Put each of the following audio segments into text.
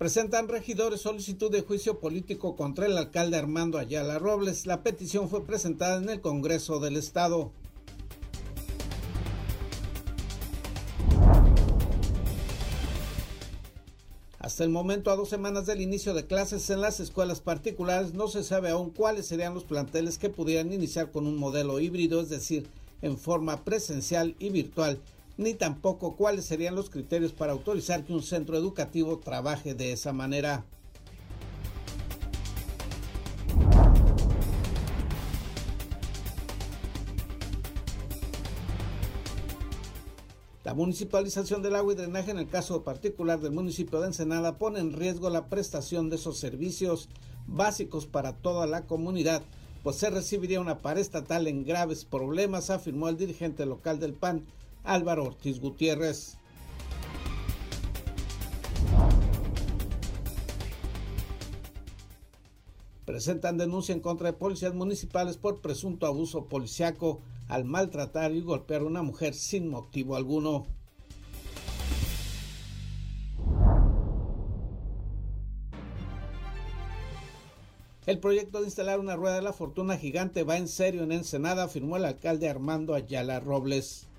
Presentan regidores solicitud de juicio político contra el alcalde Armando Ayala Robles. La petición fue presentada en el Congreso del Estado. Hasta el momento, a dos semanas del inicio de clases en las escuelas particulares, no se sabe aún cuáles serían los planteles que pudieran iniciar con un modelo híbrido, es decir, en forma presencial y virtual, ni tampoco cuáles serían los criterios para autorizar que un centro educativo trabaje de esa manera. La municipalización del agua y drenaje en el caso particular del municipio de Ensenada pone en riesgo la prestación de esos servicios básicos para toda la comunidad, pues se recibiría una pared estatal en graves problemas, afirmó el dirigente local del PAN, Álvaro Ortiz Gutiérrez. Presentan denuncia en contra de policías municipales por presunto abuso policiaco al maltratar y golpear a una mujer sin motivo alguno. El proyecto de instalar una rueda de la fortuna gigante va en serio en Ensenada, afirmó el alcalde Armando Ayala Robles.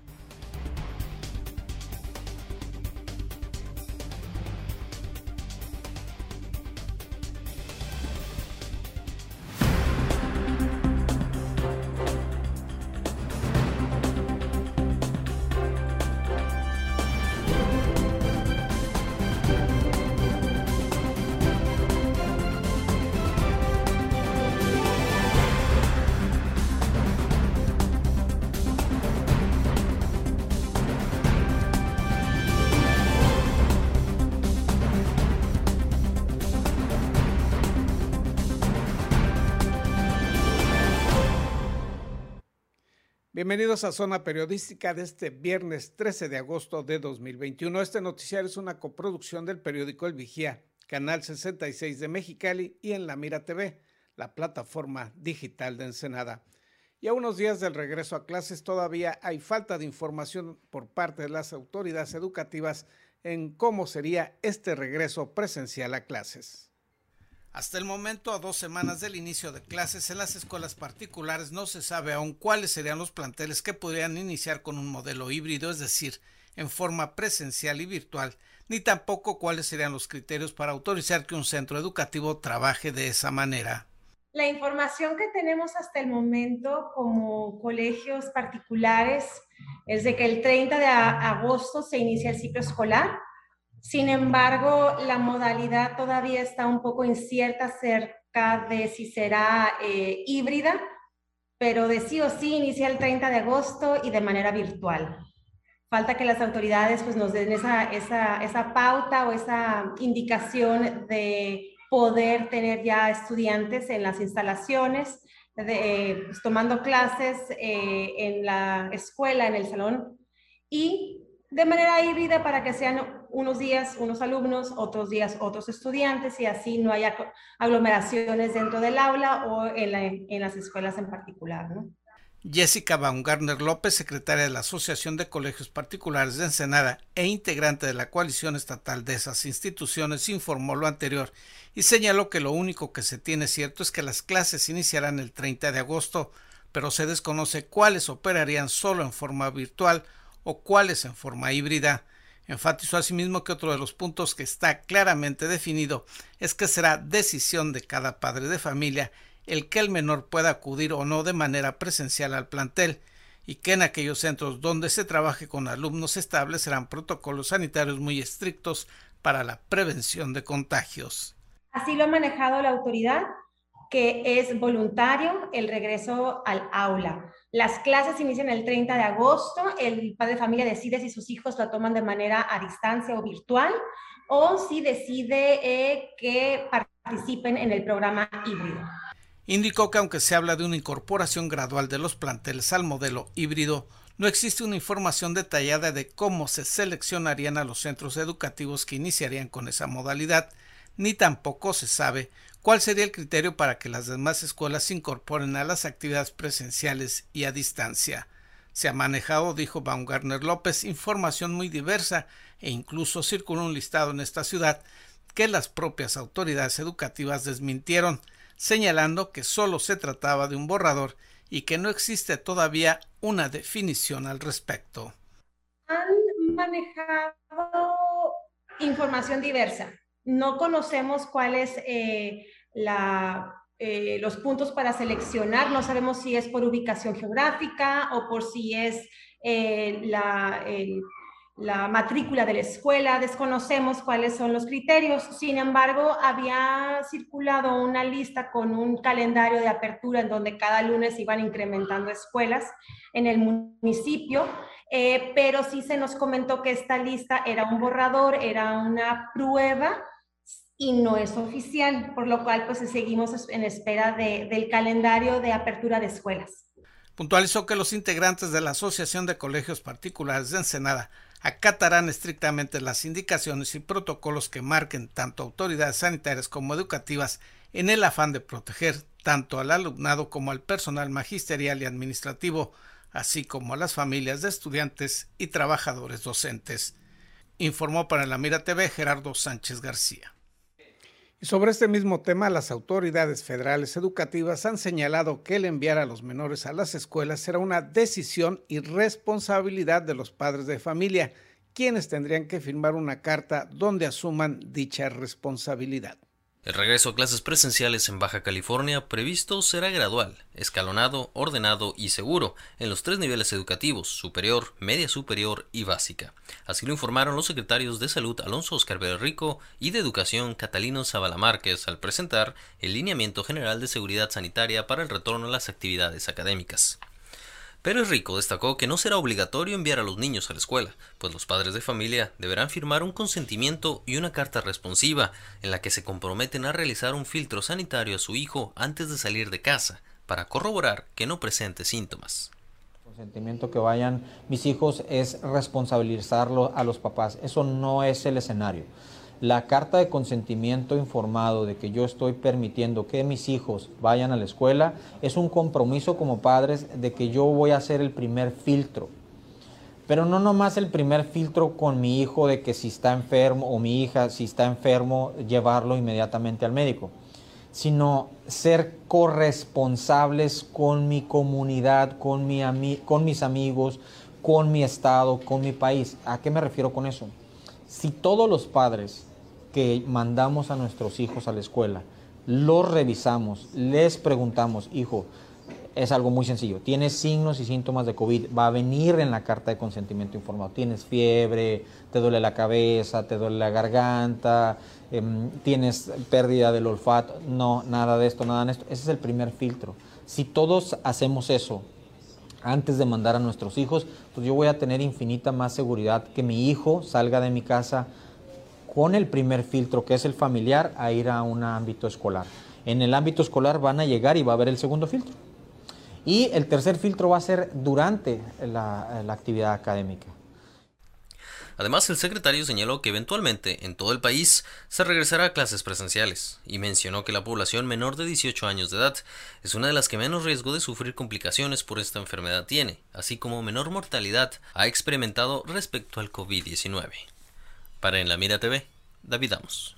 Bienvenidos a Zona Periodística de este viernes 13 de agosto de 2021. Este noticiario es una coproducción del periódico El Vigía, Canal 66 de Mexicali y en La Mira TV, la plataforma digital de Ensenada. Y a unos días del regreso a clases todavía hay falta de información por parte de las autoridades educativas en cómo sería este regreso presencial a clases. Hasta el momento, a dos semanas del inicio de clases en las escuelas particulares, no se sabe aún cuáles serían los planteles que podrían iniciar con un modelo híbrido, es decir, en forma presencial y virtual, ni tampoco cuáles serían los criterios para autorizar que un centro educativo trabaje de esa manera. La información que tenemos hasta el momento como colegios particulares es de que el 30 de agosto se inicia el ciclo escolar sin embargo, la modalidad todavía está un poco incierta acerca de si será eh, híbrida, pero de sí o sí inicia el 30 de agosto y de manera virtual. Falta que las autoridades pues, nos den esa, esa, pauta o esa indicación de poder tener ya estudiantes en las instalaciones, pues, tomando clases eh, en la escuela, en el salón, y de manera híbrida para que sean unos días unos alumnos, otros días otros estudiantes y así no haya aglomeraciones dentro del aula o en, las escuelas en particular. Jessica Baumgartner López, secretaria de la Asociación de Colegios Particulares de Ensenada e integrante de la coalición estatal de esas instituciones, informó lo anterior y señaló que lo único que se tiene cierto es que las clases iniciarán el 30 de agosto, pero se desconoce cuáles operarían solo en forma virtual o cuáles en forma híbrida. Enfatizó asimismo que otro de los puntos que está claramente definido es que será decisión de cada padre de familia el que el menor pueda acudir o no de manera presencial al plantel y que en aquellos centros donde se trabaje con alumnos establecerán protocolos sanitarios muy estrictos para la prevención de contagios. Así lo ha manejado la autoridad, que es voluntario el regreso al aula. Las clases inician el 30 de agosto. El padre de familia decide si sus hijos lo toman de manera a distancia o virtual o si decide eh, que participen en el programa híbrido. Indicó que aunque se habla de una incorporación gradual de los planteles al modelo híbrido, no existe una información detallada de cómo se seleccionarían a los centros educativos que iniciarían con esa modalidad, ni tampoco se sabe ¿Cuál sería el criterio para que las demás escuelas se incorporen a las actividades presenciales y a distancia? Se ha manejado, dijo Baumgartner López, información muy diversa e incluso circuló un listado en esta ciudad que las propias autoridades educativas desmintieron, señalando que solo se trataba de un borrador y que no existe todavía una definición al respecto. Han manejado información diversa. No conocemos cuál es eh, eh, los puntos para seleccionar, no sabemos si es por ubicación geográfica o por si es eh, la, la matrícula de la escuela, desconocemos cuáles son los criterios. Sin embargo, había circulado una lista con un calendario de apertura en donde cada lunes iban incrementando escuelas en el municipio, pero sí se nos comentó que esta lista era un borrador, era una prueba y no es oficial, por lo cual pues seguimos en espera del calendario de apertura de escuelas. Puntualizó que los integrantes de la Asociación de Colegios Particulares de Ensenada acatarán estrictamente las indicaciones y protocolos que marquen tanto autoridades sanitarias como educativas en el afán de proteger tanto al alumnado como al personal magisterial y administrativo, así como a las familias de estudiantes y trabajadores docentes. Informó para la Mira TV Gerardo Sánchez García. Sobre este mismo tema, las autoridades federales educativas han señalado que el enviar a los menores a las escuelas será una decisión y responsabilidad de los padres de familia, quienes tendrían que firmar una carta donde asuman dicha responsabilidad. El regreso a clases presenciales en Baja California previsto será gradual, escalonado, ordenado y seguro en los tres niveles educativos, superior, media superior y básica. Así lo informaron los secretarios de Salud Alonso Oscar Rico y de Educación Catalino Zavala Márquez al presentar el lineamiento general de seguridad sanitaria para el retorno a las actividades académicas. Pérez Rico destacó que no será obligatorio enviar a los niños a la escuela, pues los padres de familia deberán firmar un consentimiento y una carta responsiva en la que se comprometen a realizar un filtro sanitario a su hijo antes de salir de casa, para corroborar que no presente síntomas. El consentimiento que vayan mis hijos es responsabilizarlo a los papás, eso no es el escenario. La carta de consentimiento informado de que yo estoy permitiendo que mis hijos vayan a la escuela es un compromiso como padres de que yo voy a hacer el primer filtro. Pero no nomás el primer filtro con mi hijo de que si está enfermo o mi hija si está enfermo llevarlo inmediatamente al médico, sino ser corresponsables con mi comunidad, con, mi con mis amigos, con mi estado, con mi país. ¿A qué me refiero con eso? Si todos los padres que mandamos a nuestros hijos a la escuela, los revisamos, les preguntamos, hijo, es algo muy sencillo. Tienes signos y síntomas de COVID, va a venir en la carta de consentimiento informado. Tienes fiebre, te duele la cabeza, te duele la garganta, em, tienes pérdida del olfato. No, nada de esto, nada de esto. Ese es el primer filtro. Si todos hacemos eso antes de mandar a nuestros hijos, pues yo voy a tener infinita más seguridad que mi hijo salga de mi casa con el primer filtro, que es el familiar, a ir a un ámbito escolar. En el ámbito escolar van a llegar y va a haber el segundo filtro. Y el tercer filtro va a ser durante la, actividad académica. Además, el secretario señaló que eventualmente en todo el país se regresará a clases presenciales y mencionó que la población menor de 18 años de edad es una de las que menos riesgo de sufrir complicaciones por esta enfermedad tiene, así como menor mortalidad ha experimentado respecto al COVID-19. Para En la Mira TV, David Amos.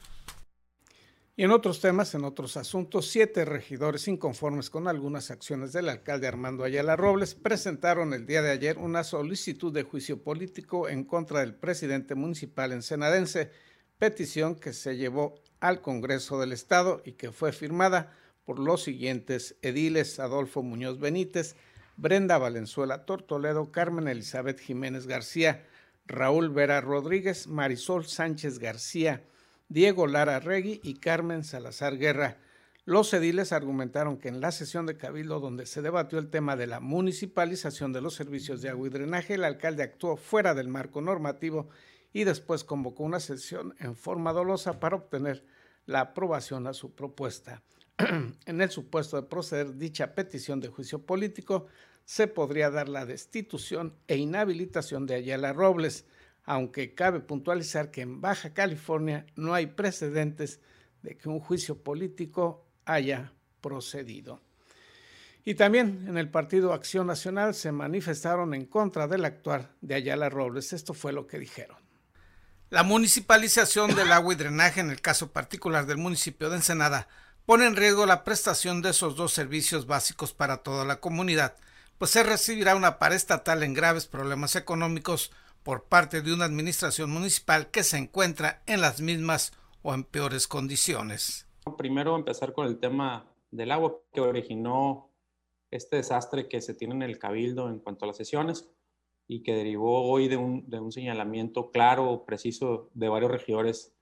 Y en otros temas, en otros asuntos, siete regidores inconformes con algunas acciones del alcalde Armando Ayala Robles presentaron el día de ayer una solicitud de juicio político en contra del presidente municipal ensenadense, petición que se llevó al Congreso del Estado y que fue firmada por los siguientes ediles Adolfo Muñoz Benítez, Brenda Valenzuela Tortoledo, Carmen Elizabeth Jiménez García, Raúl Vera Rodríguez, Marisol Sánchez García, Diego Lara Regui y Carmen Salazar Guerra. Los ediles argumentaron que en la sesión de Cabildo donde se debatió el tema de la municipalización de los servicios de agua y drenaje, el alcalde actuó fuera del marco normativo y después convocó una sesión en forma dolosa para obtener la aprobación a su propuesta. en el supuesto de proceder dicha petición de juicio político, se podría dar la destitución e inhabilitación de Ayala Robles, aunque cabe puntualizar que en Baja California no hay precedentes de que un juicio político haya procedido. Y también en el Partido Acción Nacional se manifestaron en contra del actuar de Ayala Robles. Esto fue lo que dijeron. La municipalización del agua y drenaje en el caso particular del municipio de Ensenada pone en riesgo la prestación de esos dos servicios básicos para toda la comunidad, pues se recibirá una estatal en graves problemas económicos por parte de una administración municipal que se encuentra en las mismas o en peores condiciones. Primero empezar con el tema del agua que originó este desastre que se tiene en el cabildo en cuanto a las sesiones y que derivó hoy de un, de un señalamiento claro, preciso de varios regidores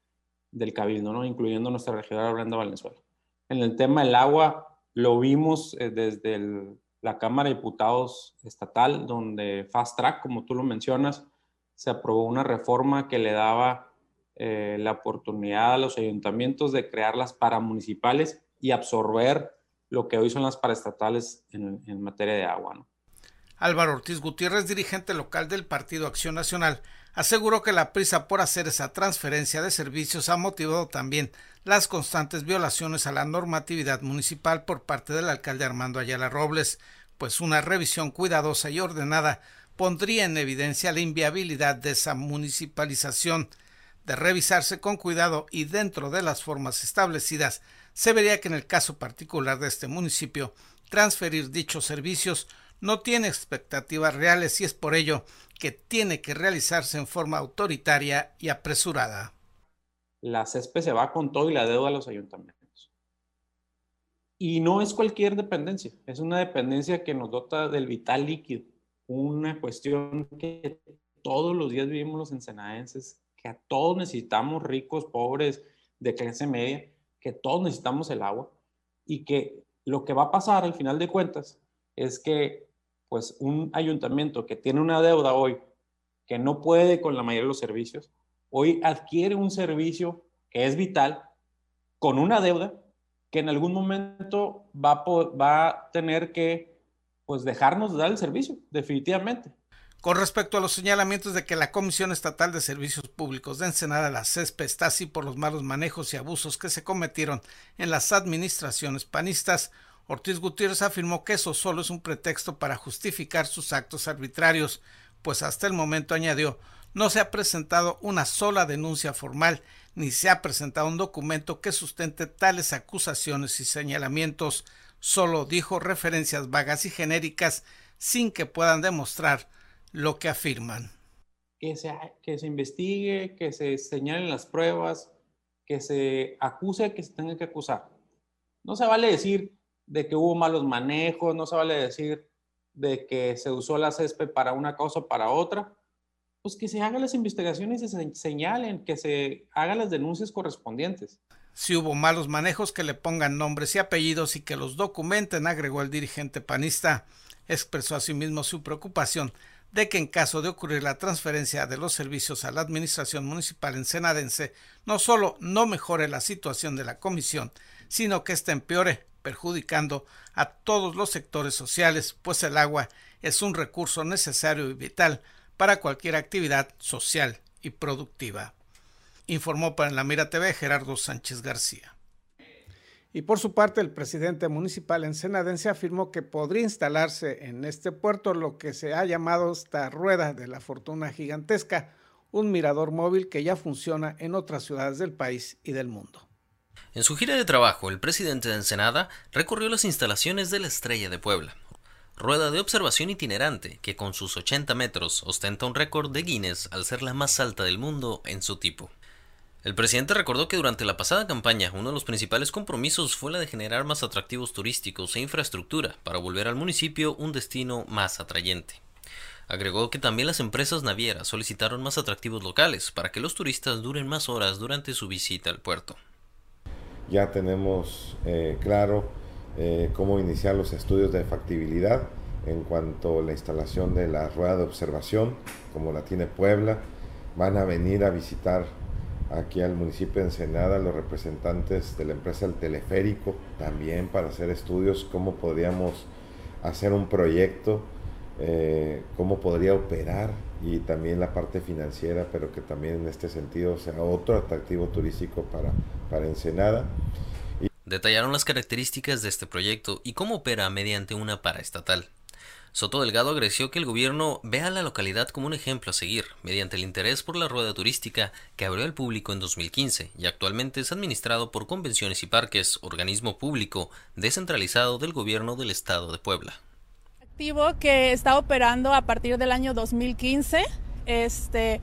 del cabildo, ¿no? incluyendo nuestra regidora Brenda Valenzuela. En el tema del agua, lo vimos eh, desde la Cámara de Diputados estatal, donde Fast Track, como tú lo mencionas, se aprobó una reforma que le daba eh, la oportunidad a los ayuntamientos de crear las paramunicipales y absorber lo que hoy son las paraestatales en, en materia de agua. Álvaro Ortiz Gutiérrez, dirigente local del Partido Acción Nacional, aseguró que la prisa por hacer esa transferencia de servicios ha motivado también las constantes violaciones a la normatividad municipal por parte del alcalde Armando Ayala Robles, pues una revisión cuidadosa y ordenada pondría en evidencia la inviabilidad de esa municipalización. De revisarse con cuidado y dentro de las formas establecidas, se vería que en el caso particular de este municipio, transferir dichos servicios no tiene expectativas reales y es por ello que tiene que realizarse en forma autoritaria y apresurada. La CESPE se va con todo y la deuda a los ayuntamientos. Y no es cualquier dependencia, es una dependencia que nos dota del vital líquido, una cuestión que todos los días vivimos los ensenadenses, que a todos necesitamos, ricos, pobres, de clase media, que todos necesitamos el agua y que lo que va a pasar al final de cuentas es que pues un ayuntamiento que tiene una deuda hoy, que no puede con la mayoría de los servicios, hoy adquiere un servicio que es vital con una deuda que en algún momento va a, va a tener que pues dejarnos de dar el servicio, definitivamente. Con respecto a los señalamientos de que la Comisión Estatal de Servicios Públicos de Ensenada, la CESPE, está así por los malos manejos y abusos que se cometieron en las administraciones panistas, Ortiz Gutiérrez afirmó que eso solo es un pretexto para justificar sus actos arbitrarios, pues hasta el momento añadió no se ha presentado una sola denuncia formal ni se ha presentado un documento que sustente tales acusaciones y señalamientos, solo dijo referencias vagas y genéricas sin que puedan demostrar lo que afirman. Que se, que se investigue, que se señalen las pruebas, que se acuse que se tenga que acusar. No se vale decir de que hubo malos manejos, no se vale decir de que se usó la césped para una cosa o para otra, pues que se hagan las investigaciones y se señalen, que se hagan las denuncias correspondientes. Si hubo malos manejos, que le pongan nombres y apellidos y que los documenten, agregó el dirigente panista. Expresó asimismo su preocupación de que en caso de ocurrir la transferencia de los servicios a la administración municipal ensenadense, no solo no mejore la situación de la comisión, sino que ésta empeore, perjudicando a todos los sectores sociales, pues el agua es un recurso necesario y vital para cualquier actividad social y productiva. Informó para la Mira TV Gerardo Sánchez García. Y por su parte, el presidente municipal ensenadense afirmó que podría instalarse en este puerto lo que se ha llamado esta rueda de la fortuna gigantesca, un mirador móvil que ya funciona en otras ciudades del país y del mundo. En su gira de trabajo, el presidente de Ensenada recorrió las instalaciones de la Estrella de Puebla, rueda de observación itinerante que con sus 80 metros ostenta un récord de Guinness al ser la más alta del mundo en su tipo. El presidente recordó que durante la pasada campaña uno de los principales compromisos fue la de generar más atractivos turísticos e infraestructura para volver al municipio un destino más atrayente. Agregó que también las empresas navieras solicitaron más atractivos locales para que los turistas duren más horas durante su visita al puerto ya tenemos eh, claro eh, cómo iniciar los estudios de factibilidad en cuanto a la instalación de la rueda de observación, como la tiene Puebla. Van a venir a visitar aquí al municipio de Ensenada los representantes de la empresa El Teleférico también para hacer estudios cómo podríamos hacer un proyecto, eh, cómo podría operar y también la parte financiera, pero que también en este sentido sea otro atractivo turístico para, para Ensenada. Detallaron las características de este proyecto y cómo opera mediante una paraestatal. Soto Delgado agradeció que el gobierno vea a la localidad como un ejemplo a seguir, mediante el interés por la rueda turística que abrió al público en 2015 y actualmente es administrado por Convenciones y Parques, organismo público descentralizado del gobierno del estado de Puebla. Que está operando a partir del año 2015. Este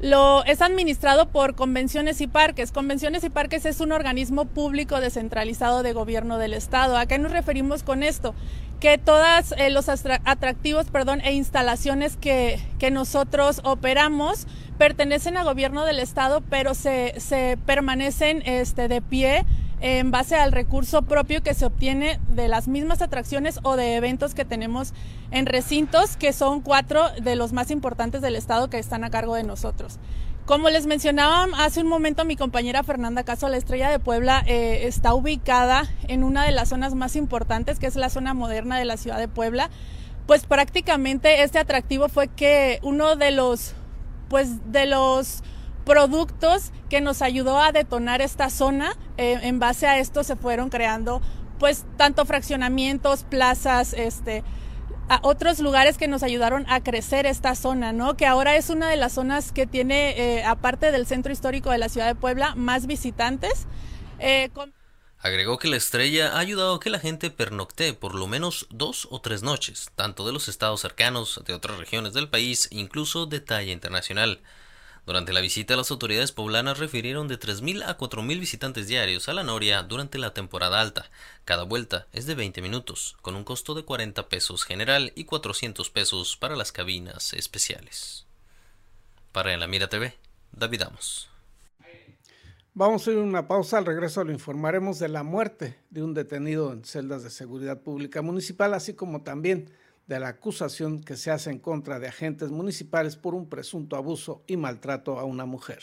lo es administrado por Convenciones y Parques. Convenciones y Parques es un organismo público descentralizado de gobierno del estado. ¿A qué nos referimos con esto? Que todos eh, los atractivos perdón, e instalaciones que, que, nosotros operamos pertenecen a gobierno del estado, pero se, se permanecen este, de pie en base al recurso propio que se obtiene de las mismas atracciones o de eventos que tenemos en recintos, que son cuatro de los más importantes del Estado que están a cargo de nosotros. Como les mencionaba hace un momento mi compañera Fernanda Caso, la Estrella de Puebla eh, está ubicada en una de las zonas más importantes, que es la zona moderna de la ciudad de Puebla. Pues prácticamente este atractivo fue que uno de los, pues de los productos que nos ayudó a detonar esta zona. Eh, en base a esto se fueron creando pues tanto fraccionamientos, plazas, este, otros lugares que nos ayudaron a crecer esta zona, ¿no? Que ahora es una de las zonas que tiene, eh, aparte del centro histórico de la ciudad de Puebla, más visitantes. Eh, Agregó que la estrella ha ayudado a que la gente pernocte por lo menos dos o tres noches, tanto de los estados cercanos, de otras regiones del país, incluso de talla internacional. Durante la visita, las autoridades poblanas refirieron de 3.000 a 4.000 visitantes diarios a la Noria durante la temporada alta. Cada vuelta es de 20 minutos, con un costo de 40 pesos general y 400 pesos para las cabinas especiales. Para En la Mira TV, David Amos. Vamos a ir a una pausa. Al regreso lo informaremos de la muerte de un detenido en celdas de seguridad pública municipal, así como también de la acusación que se hace en contra de agentes municipales por un presunto abuso y maltrato a una mujer.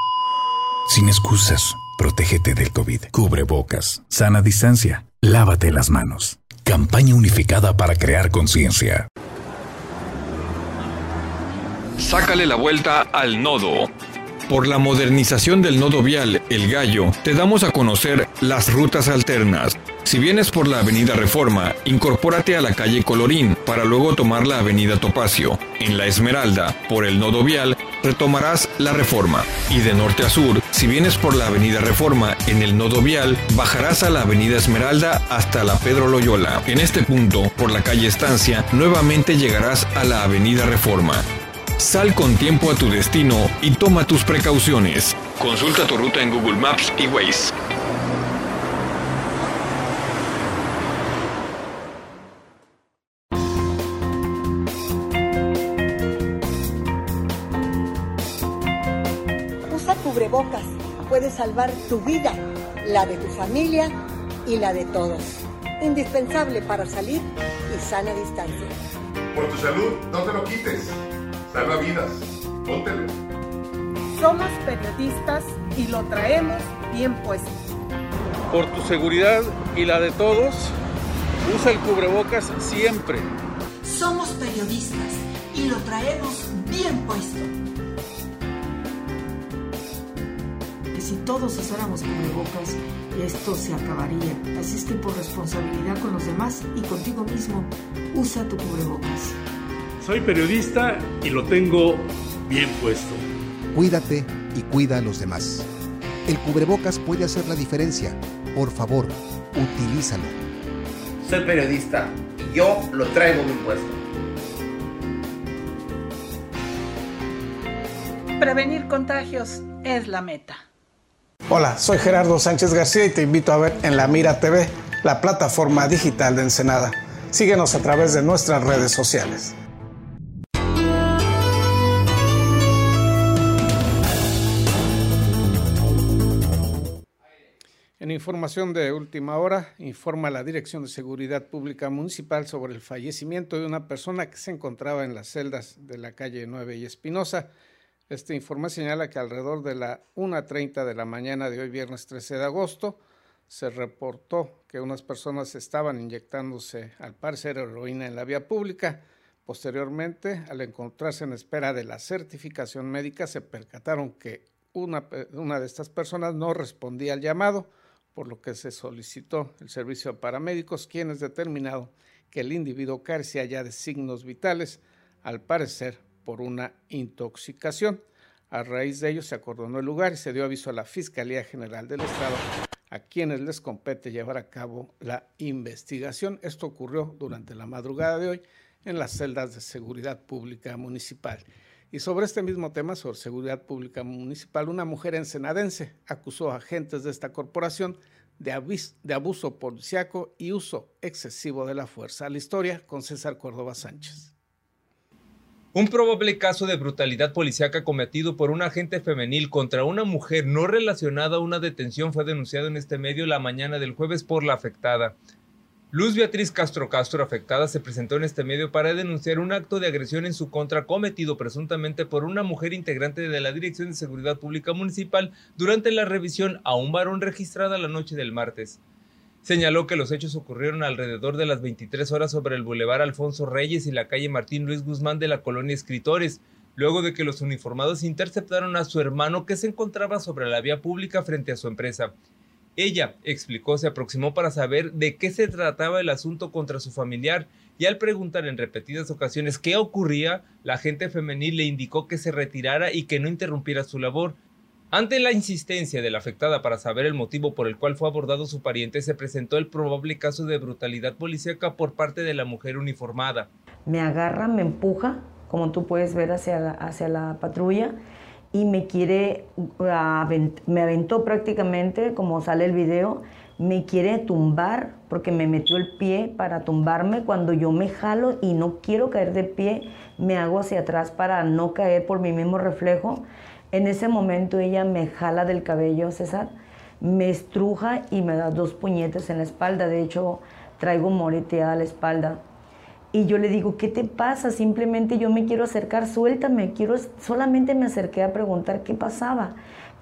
Sin excusas, protégete del COVID. Cubre bocas, sana distancia, lávate las manos. Campaña unificada para crear conciencia. Sácale la vuelta al nodo. Por la modernización del nodo vial El Gallo, te damos a conocer las rutas alternas. Si vienes por la Avenida Reforma, incorpórate a la calle Colorín para luego tomar la Avenida Topacio. En la Esmeralda, por el nodo vial, retomarás la Reforma. Y de norte a sur, si vienes por la Avenida Reforma en el nodo vial, bajarás a la Avenida Esmeralda hasta la Pedro Loyola. En este punto, por la calle Estancia, nuevamente llegarás a la Avenida Reforma. Sal con tiempo a tu destino y toma tus precauciones. Consulta tu ruta en Google Maps y Waze. Usa cubrebocas. Puede salvar tu vida, la de tu familia y la de todos. Indispensable para salir y sana distancia. Por tu salud, no te lo quites. Salva vidas. Póntelo. Somos periodistas y lo traemos bien puesto. Por tu seguridad y la de todos, usa el cubrebocas siempre. Somos periodistas y lo traemos bien puesto. Que si todos usáramos cubrebocas, esto se acabaría. Así es que por responsabilidad con los demás y contigo mismo, usa tu cubrebocas. Soy periodista y lo tengo bien puesto. Cuídate y cuida a los demás. El cubrebocas puede hacer la diferencia. Por favor, utilízalo. Soy periodista y yo lo traigo bien puesto. Prevenir contagios es la meta. Hola, soy Gerardo Sánchez García y te invito a ver en La Mira TV, la plataforma digital de Ensenada. Síguenos a través de nuestras redes sociales. En información de última hora, informa la Dirección de Seguridad Pública Municipal sobre el fallecimiento de una persona que se encontraba en las celdas de la calle 9 y Espinosa. Este informe señala que alrededor de la 1.30 de la mañana de hoy, viernes 13 de agosto, se reportó que unas personas estaban inyectándose, al parecer, heroína en la vía pública. Posteriormente, al encontrarse en espera de la certificación médica, se percataron que una, una de estas personas no respondía al llamado por lo que se solicitó el servicio a paramédicos, quienes determinaron que el individuo carecía ya de signos vitales, al parecer por una intoxicación. A raíz de ello se acordonó el lugar y se dio aviso a la Fiscalía General del Estado, a quienes les compete llevar a cabo la investigación. Esto ocurrió durante la madrugada de hoy en las celdas de seguridad pública municipal. Y sobre este mismo tema, sobre seguridad pública municipal, una mujer ensenadense acusó a agentes de esta corporación de, abuso policiaco y uso excesivo de la fuerza. La historia con César Córdoba Sánchez. Un probable caso de brutalidad policíaca cometido por un agente femenil contra una mujer no relacionada a una detención fue denunciado en este medio la mañana del jueves por la afectada. Luz Beatriz Castro Castro, afectada, se presentó en este medio para denunciar un acto de agresión en su contra cometido presuntamente por una mujer integrante de la Dirección de Seguridad Pública Municipal durante la revisión a un varón registrada la noche del martes. Señaló que los hechos ocurrieron alrededor de las 23 horas sobre el Boulevard Alfonso Reyes y la calle Martín Luis Guzmán de la colonia Escritores, luego de que los uniformados interceptaron a su hermano que se encontraba sobre la vía pública frente a su empresa. Ella, explicó, se aproximó para saber de qué se trataba el asunto contra su familiar y al preguntar en repetidas ocasiones qué ocurría, la agente femenil le indicó que se retirara y que no interrumpiera su labor. Ante la insistencia de la afectada para saber el motivo por el cual fue abordado su pariente, se presentó el probable caso de brutalidad policíaca por parte de la mujer uniformada. Me agarra, me empuja, como tú puedes ver hacia la, hacia la patrulla, y me quiere, me aventó prácticamente, como sale el video, me quiere tumbar porque me metió el pie para tumbarme. Cuando yo me jalo y no quiero caer de pie, me hago hacia atrás para no caer por mi mismo reflejo. En ese momento ella me jala del cabello, César, me estruja y me da dos puñetes en la espalda. De hecho, traigo moreteada la espalda. Y yo le digo, ¿qué te pasa? Simplemente yo me quiero acercar, suéltame, quiero, solamente me acerqué a preguntar qué pasaba.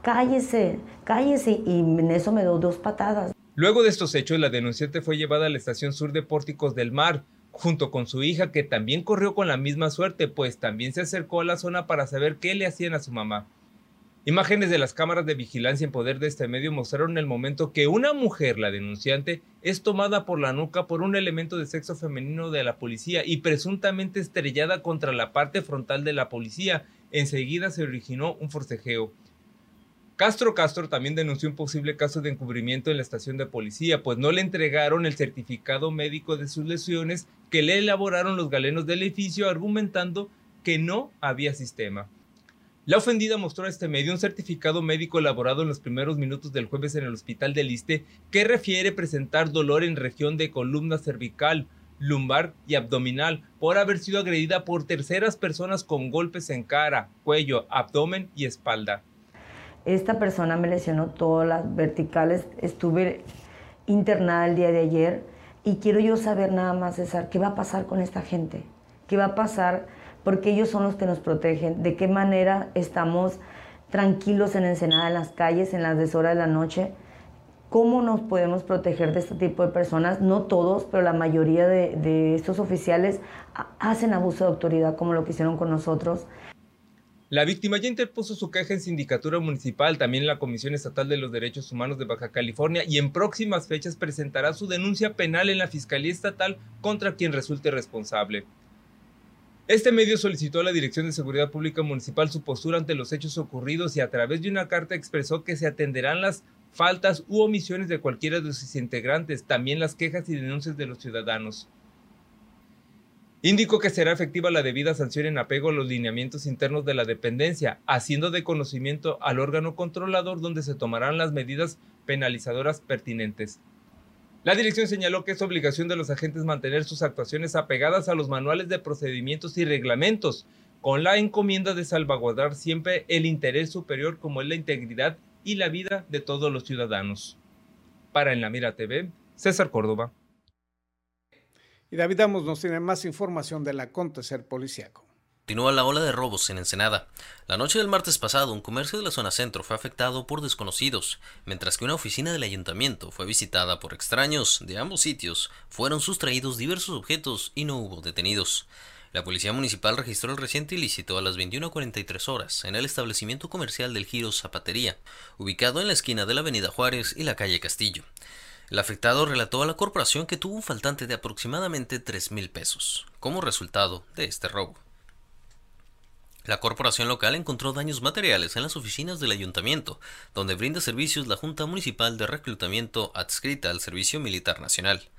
Cállese, cállese. Y en eso me dio dos patadas. Luego de estos hechos, la denunciante fue llevada a la estación sur de Pórticos del Mar, junto con su hija, que también corrió con la misma suerte, pues también se acercó a la zona para saber qué le hacían a su mamá. Imágenes de las cámaras de vigilancia en poder de este medio mostraron el momento que una mujer, la denunciante, es tomada por la nuca por un elemento de sexo femenino de la policía y presuntamente estrellada contra la parte frontal de la policía. Enseguida se originó un forcejeo. Castro Castro también denunció un posible caso de encubrimiento en la estación de policía, pues no le entregaron el certificado médico de sus lesiones que le elaboraron los galenos del edificio argumentando que no había sistema. La ofendida mostró a este medio un certificado médico elaborado en los primeros minutos del jueves en el hospital de Liste que refiere presentar dolor en región de columna cervical, lumbar y abdominal por haber sido agredida por terceras personas con golpes en cara, cuello, abdomen y espalda. Esta persona me lesionó todas las verticales, estuve internada el día de ayer y quiero yo saber nada más, César, qué va a pasar con esta gente, qué va a pasar porque ellos son los que nos protegen, de qué manera estamos tranquilos en Ensenada, en las calles, en las deshoras de la noche. ¿Cómo nos podemos proteger de este tipo de personas? No todos, pero la mayoría de, estos oficiales hacen abuso de autoridad como lo que hicieron con nosotros. La víctima ya interpuso su queja en Sindicatura Municipal, también en la Comisión Estatal de los Derechos Humanos de Baja California y en próximas fechas presentará su denuncia penal en la Fiscalía Estatal contra quien resulte responsable. Este medio solicitó a la Dirección de Seguridad Pública Municipal su postura ante los hechos ocurridos y a través de una carta expresó que se atenderán las faltas u omisiones de cualquiera de sus integrantes, también las quejas y denuncias de los ciudadanos. Indicó que será efectiva la debida sanción en apego a los lineamientos internos de la dependencia, haciendo de conocimiento al órgano controlador donde se tomarán las medidas penalizadoras pertinentes. La dirección señaló que es obligación de los agentes mantener sus actuaciones apegadas a los manuales de procedimientos y reglamentos, con la encomienda de salvaguardar siempre el interés superior como es la integridad y la vida de todos los ciudadanos. Para En la Mira TV, César Córdoba. Y David Amos nos tiene más información del acontecer policiaco. Continúa la ola de robos en Ensenada. La noche del martes pasado, un comercio de la zona centro fue afectado por desconocidos, mientras que una oficina del ayuntamiento fue visitada por extraños. De ambos sitios fueron sustraídos diversos objetos y no hubo detenidos. La policía municipal registró el reciente ilícito a las 21.43 horas en el establecimiento comercial del Giro Zapatería, ubicado en la esquina de la Avenida Juárez y la calle Castillo. El afectado relató a la corporación que tuvo un faltante de aproximadamente 3 mil pesos, como resultado de este robo. La corporación local encontró daños materiales en las oficinas del ayuntamiento, donde brinda servicios la Junta Municipal de Reclutamiento adscrita al Servicio Militar Nacional.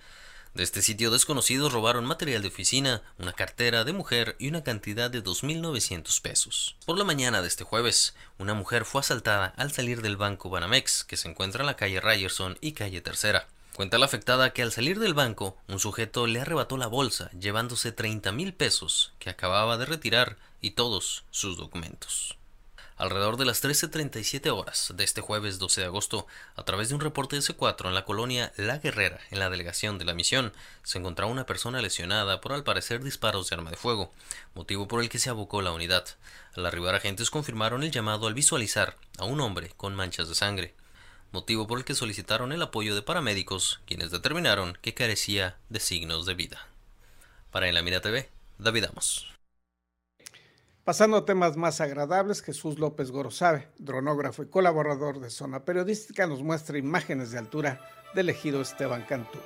De este sitio desconocido robaron material de oficina, una cartera de mujer y una cantidad de 2.900 pesos. Por la mañana de este jueves, una mujer fue asaltada al salir del banco Banamex, que se encuentra en la calle Ryerson y calle Tercera. Cuenta la afectada que al salir del banco, un sujeto le arrebató la bolsa, llevándose 30 mil pesos que acababa de retirar y todos sus documentos. Alrededor de las 13.37 horas de este jueves 12 de agosto, a través de un reporte de C4 en la colonia La Guerrera, en la delegación de la misión, se encontraba una persona lesionada por al parecer disparos de arma de fuego, motivo por el que se abocó la unidad. Al arribar agentes confirmaron el llamado al visualizar a un hombre con manchas de sangre, motivo por el que solicitaron el apoyo de paramédicos, quienes determinaron que carecía de signos de vida. Para En la Mira TV, David Amos. Pasando a temas más agradables, Jesús López Gorosabe, dronógrafo y colaborador de Zona Periodística, nos muestra imágenes de altura del ejido Esteban Cantú.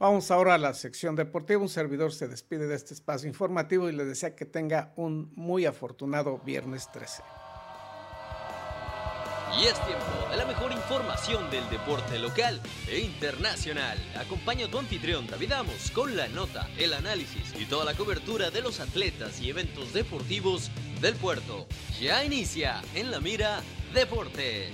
Vamos ahora a la sección deportiva. Un servidor se despide de este espacio informativo y le desea que tenga un muy afortunado viernes 13. Y es tiempo de la mejor información del deporte local e internacional. Acompaña a tu anfitrión David Amos con la nota, el análisis y toda la cobertura de los atletas y eventos deportivos del puerto. Ya inicia en la mira Deportes.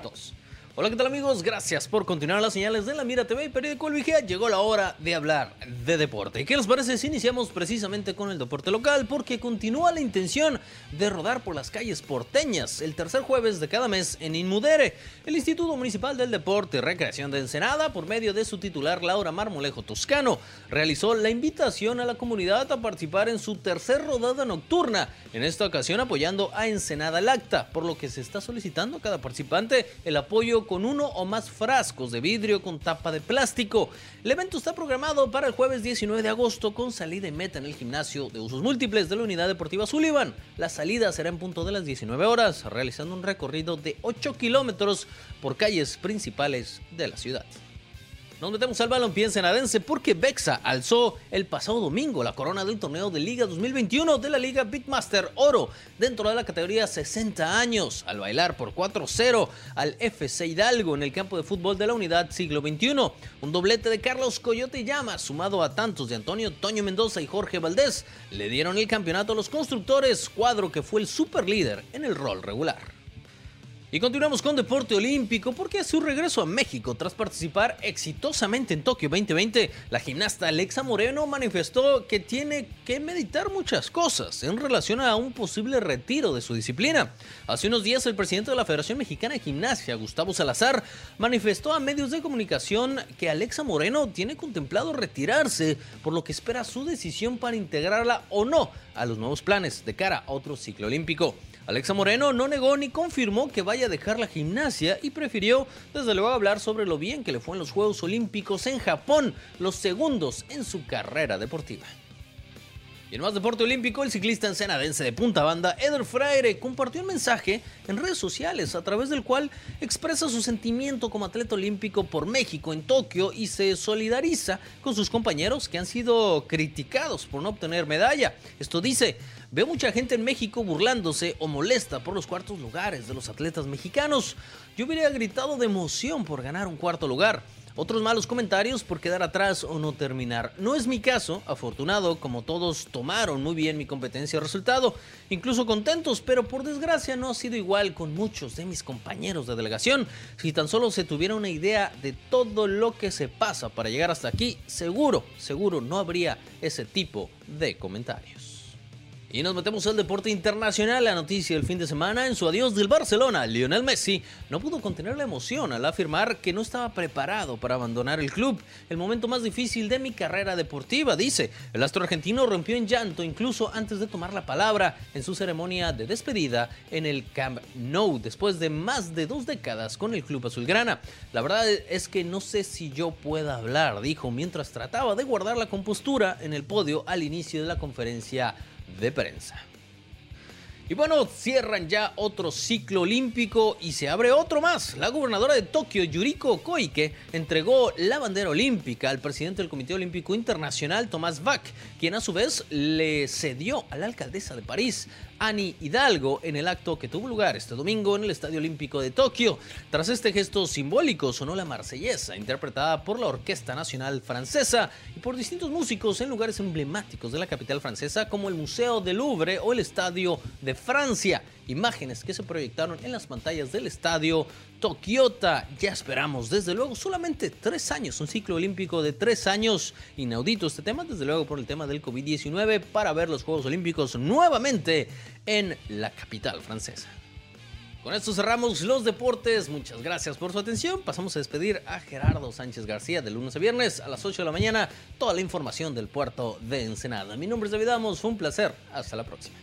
2. Hola, ¿qué tal amigos? Gracias por continuar las señales de la Mira TV y Periódico El Vigía. Llegó la hora de hablar de deporte. ¿Qué les parece si iniciamos precisamente con el deporte local? Porque continúa la intención de rodar por las calles porteñas el tercer jueves de cada mes en Inmudere. El Instituto Municipal del Deporte y Recreación de Ensenada, por medio de su titular Laura Marmolejo Toscano, realizó la invitación a la comunidad a participar en su tercer rodada nocturna, en esta ocasión apoyando a Ensenada Lacta, por lo que se está solicitando a cada participante el apoyo con uno o más frascos de vidrio con tapa de plástico. El evento está programado para el jueves 19 de agosto con salida y meta en el gimnasio de usos múltiples de la Unidad Deportiva Sullivan. La salida será en punto de las 19 horas, realizando un recorrido de 8 kilómetros por calles principales de la ciudad. Nos metemos al balompié senadense porque Bexa alzó el pasado domingo la corona del torneo de Liga 2021 de la Liga Big Master Oro dentro de la categoría 60 años al bailar por 4-0 al FC Hidalgo en el campo de fútbol de la unidad siglo XXI. Un doblete de Carlos Coyote Llama sumado a tantos de Antonio Toño Mendoza y Jorge Valdés le dieron el campeonato a los constructores, cuadro que fue el super líder en el rol regular. Y continuamos con deporte olímpico porque a su regreso a México tras participar exitosamente en Tokio 2020, la gimnasta Alexa Moreno manifestó que tiene que meditar muchas cosas en relación a un posible retiro de su disciplina. Hace unos días el presidente de la Federación Mexicana de Gimnasia, Gustavo Salazar, manifestó a medios de comunicación que Alexa Moreno tiene contemplado retirarse, por lo que espera su decisión para integrarla o no a los nuevos planes de cara a otro ciclo olímpico. Alexa Moreno no negó ni confirmó que vaya a dejar la gimnasia y prefirió desde luego hablar sobre lo bien que le fue en los Juegos Olímpicos en Japón, los segundos en su carrera deportiva. Y en más deporte olímpico, el ciclista ensenadense de punta banda, Eder Freire, compartió un mensaje en redes sociales a través del cual expresa su sentimiento como atleta olímpico por México en Tokio y se solidariza con sus compañeros que han sido criticados por no obtener medalla. Esto dice, veo mucha gente en México burlándose o molesta por los cuartos lugares de los atletas mexicanos. Yo hubiera gritado de emoción por ganar un cuarto lugar. Otros malos comentarios por quedar atrás o no terminar. No es mi caso, afortunado, como todos tomaron muy bien mi competencia y resultado, incluso contentos, pero por desgracia no ha sido igual con muchos de mis compañeros de delegación. Si tan solo se tuviera una idea de todo lo que se pasa para llegar hasta aquí, seguro, seguro no habría ese tipo de comentarios. Y nos metemos al deporte internacional. La noticia del fin de semana en su adiós del Barcelona, Lionel Messi no pudo contener la emoción al afirmar que no estaba preparado para abandonar el club. El momento más difícil de mi carrera deportiva, dice. El astro argentino rompió en llanto incluso antes de tomar la palabra en su ceremonia de despedida en el Camp Nou, después de más de dos décadas con el club azulgrana. La verdad es que no sé si yo pueda hablar, dijo mientras trataba de guardar la compostura en el podio al inicio de la conferencia de prensa. Y bueno, cierran ya otro ciclo olímpico y se abre otro más. La gobernadora de Tokio, Yuriko Koike, entregó la bandera olímpica al presidente del Comité Olímpico Internacional, Tomás Bach, quien a su vez le cedió a la alcaldesa de París, Annie Hidalgo en el acto que tuvo lugar este domingo en el Estadio Olímpico de Tokio. Tras este gesto simbólico sonó la marsellesa, interpretada por la Orquesta Nacional Francesa y por distintos músicos en lugares emblemáticos de la capital francesa como el Museo del Louvre o el Estadio de Francia. Imágenes que se proyectaron en las pantallas del estadio Tokiota. Ya esperamos, desde luego, solamente tres años, un ciclo olímpico de tres años. Inaudito este tema, desde luego por el tema del COVID-19, para ver los Juegos Olímpicos nuevamente en la capital francesa. Con esto cerramos los deportes. Muchas gracias por su atención. Pasamos a despedir a Gerardo Sánchez García de lunes a viernes a las 8 de la mañana. Toda la información del puerto de Ensenada. Mi nombre es David Amos. Fue un placer. Hasta la próxima.